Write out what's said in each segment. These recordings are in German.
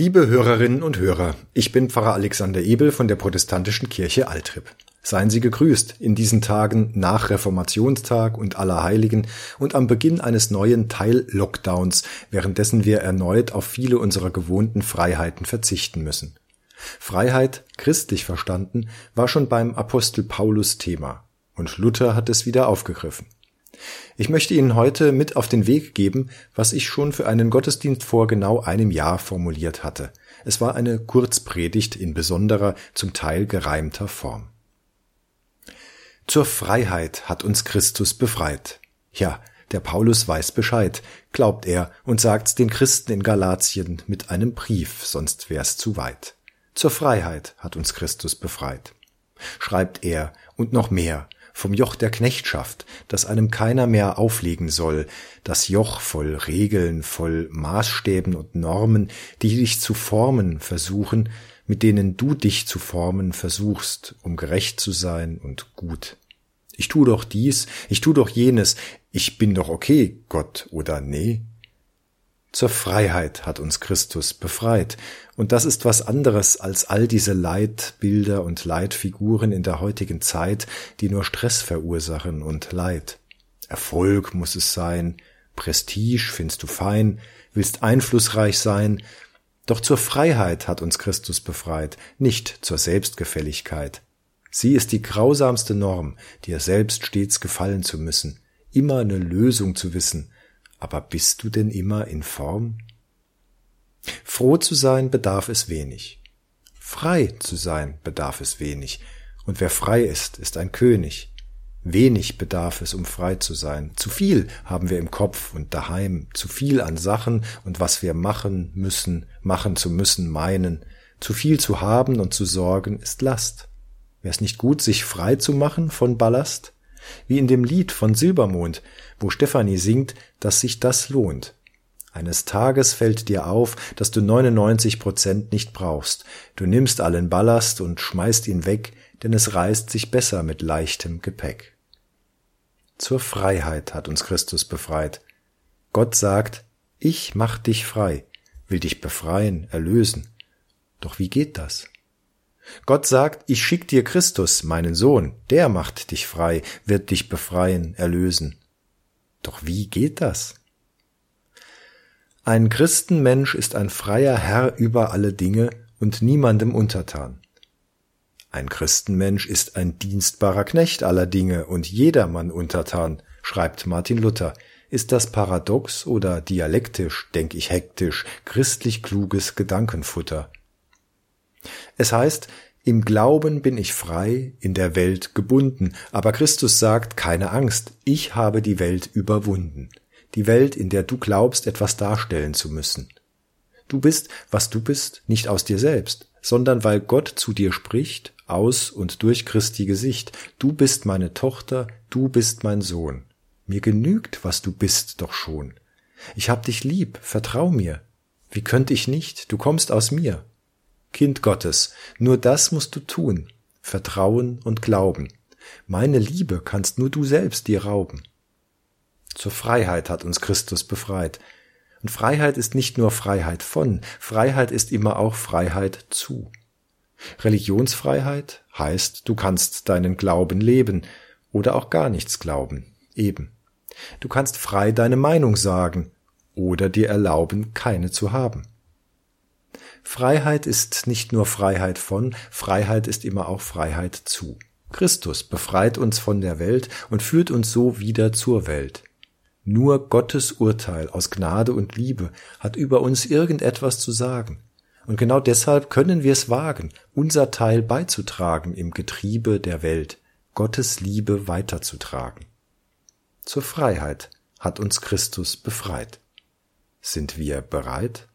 Liebe Hörerinnen und Hörer, ich bin Pfarrer Alexander Ebel von der Protestantischen Kirche Altrip. Seien Sie gegrüßt in diesen Tagen nach Reformationstag und Allerheiligen und am Beginn eines neuen Teil-Lockdowns, währenddessen wir erneut auf viele unserer gewohnten Freiheiten verzichten müssen. Freiheit, christlich verstanden, war schon beim Apostel Paulus Thema und Luther hat es wieder aufgegriffen. Ich möchte Ihnen heute mit auf den Weg geben, was ich schon für einen Gottesdienst vor genau einem Jahr formuliert hatte. Es war eine Kurzpredigt in besonderer, zum Teil gereimter Form. Zur Freiheit hat uns Christus befreit. Ja, der Paulus weiß Bescheid, glaubt er und sagt's den Christen in Galatien mit einem Brief, sonst wär's zu weit. Zur Freiheit hat uns Christus befreit. Schreibt er und noch mehr, vom Joch der Knechtschaft, das einem keiner mehr auflegen soll, das Joch voll Regeln, voll Maßstäben und Normen, die dich zu formen versuchen, mit denen du dich zu formen versuchst, um gerecht zu sein und gut. Ich tu doch dies, ich tu doch jenes, ich bin doch okay, Gott oder nee. Zur Freiheit hat uns Christus befreit. Und das ist was anderes als all diese Leitbilder und Leitfiguren in der heutigen Zeit, die nur Stress verursachen und Leid. Erfolg muss es sein, Prestige findest du fein, willst einflussreich sein, doch zur Freiheit hat uns Christus befreit, nicht zur Selbstgefälligkeit. Sie ist die grausamste Norm, dir selbst stets gefallen zu müssen, immer eine Lösung zu wissen, aber bist du denn immer in Form? Froh zu sein bedarf es wenig. Frei zu sein bedarf es wenig. Und wer frei ist, ist ein König. Wenig bedarf es, um frei zu sein. Zu viel haben wir im Kopf und daheim. Zu viel an Sachen und was wir machen müssen, machen zu müssen, meinen. Zu viel zu haben und zu sorgen ist Last. Wäre es nicht gut, sich frei zu machen von Ballast? Wie in dem Lied von Silbermond, wo Stefanie singt, dass sich das lohnt. Eines Tages fällt dir auf, dass du 99 Prozent nicht brauchst. Du nimmst allen Ballast und schmeißt ihn weg, denn es reißt sich besser mit leichtem Gepäck. Zur Freiheit hat uns Christus befreit. Gott sagt, ich mach dich frei, will dich befreien, erlösen. Doch wie geht das? Gott sagt, ich schick dir Christus, meinen Sohn, der macht dich frei, wird dich befreien, erlösen. Doch wie geht das? Ein Christenmensch ist ein freier Herr über alle Dinge und niemandem untertan. Ein Christenmensch ist ein dienstbarer Knecht aller Dinge und jedermann untertan, schreibt Martin Luther. Ist das paradox oder dialektisch, denk ich hektisch, christlich kluges Gedankenfutter? Es heißt, im Glauben bin ich frei, in der Welt gebunden, aber Christus sagt, keine Angst, ich habe die Welt überwunden, die Welt, in der du glaubst, etwas darstellen zu müssen. Du bist, was du bist, nicht aus dir selbst, sondern weil Gott zu dir spricht, aus und durch Christi Gesicht. Du bist meine Tochter, du bist mein Sohn. Mir genügt, was du bist, doch schon. Ich hab dich lieb, vertrau mir. Wie könnt ich nicht, du kommst aus mir. Kind Gottes, nur das musst du tun, Vertrauen und Glauben. Meine Liebe kannst nur du selbst dir rauben. Zur Freiheit hat uns Christus befreit. Und Freiheit ist nicht nur Freiheit von, Freiheit ist immer auch Freiheit zu. Religionsfreiheit heißt, du kannst deinen Glauben leben oder auch gar nichts glauben, eben. Du kannst frei deine Meinung sagen oder dir erlauben, keine zu haben. Freiheit ist nicht nur Freiheit von, Freiheit ist immer auch Freiheit zu. Christus befreit uns von der Welt und führt uns so wieder zur Welt. Nur Gottes Urteil aus Gnade und Liebe hat über uns irgendetwas zu sagen. Und genau deshalb können wir es wagen, unser Teil beizutragen im Getriebe der Welt, Gottes Liebe weiterzutragen. Zur Freiheit hat uns Christus befreit. Sind wir bereit?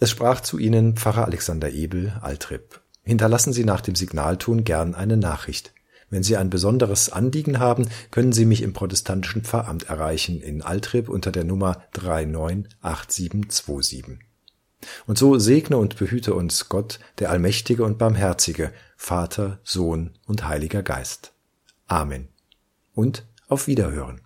Es sprach zu Ihnen Pfarrer Alexander Ebel, Altrip. Hinterlassen Sie nach dem Signalton gern eine Nachricht. Wenn Sie ein besonderes Anliegen haben, können Sie mich im protestantischen Pfarramt erreichen in Altrip unter der Nummer 398727. Und so segne und behüte uns Gott, der Allmächtige und Barmherzige, Vater, Sohn und Heiliger Geist. Amen. Und auf Wiederhören.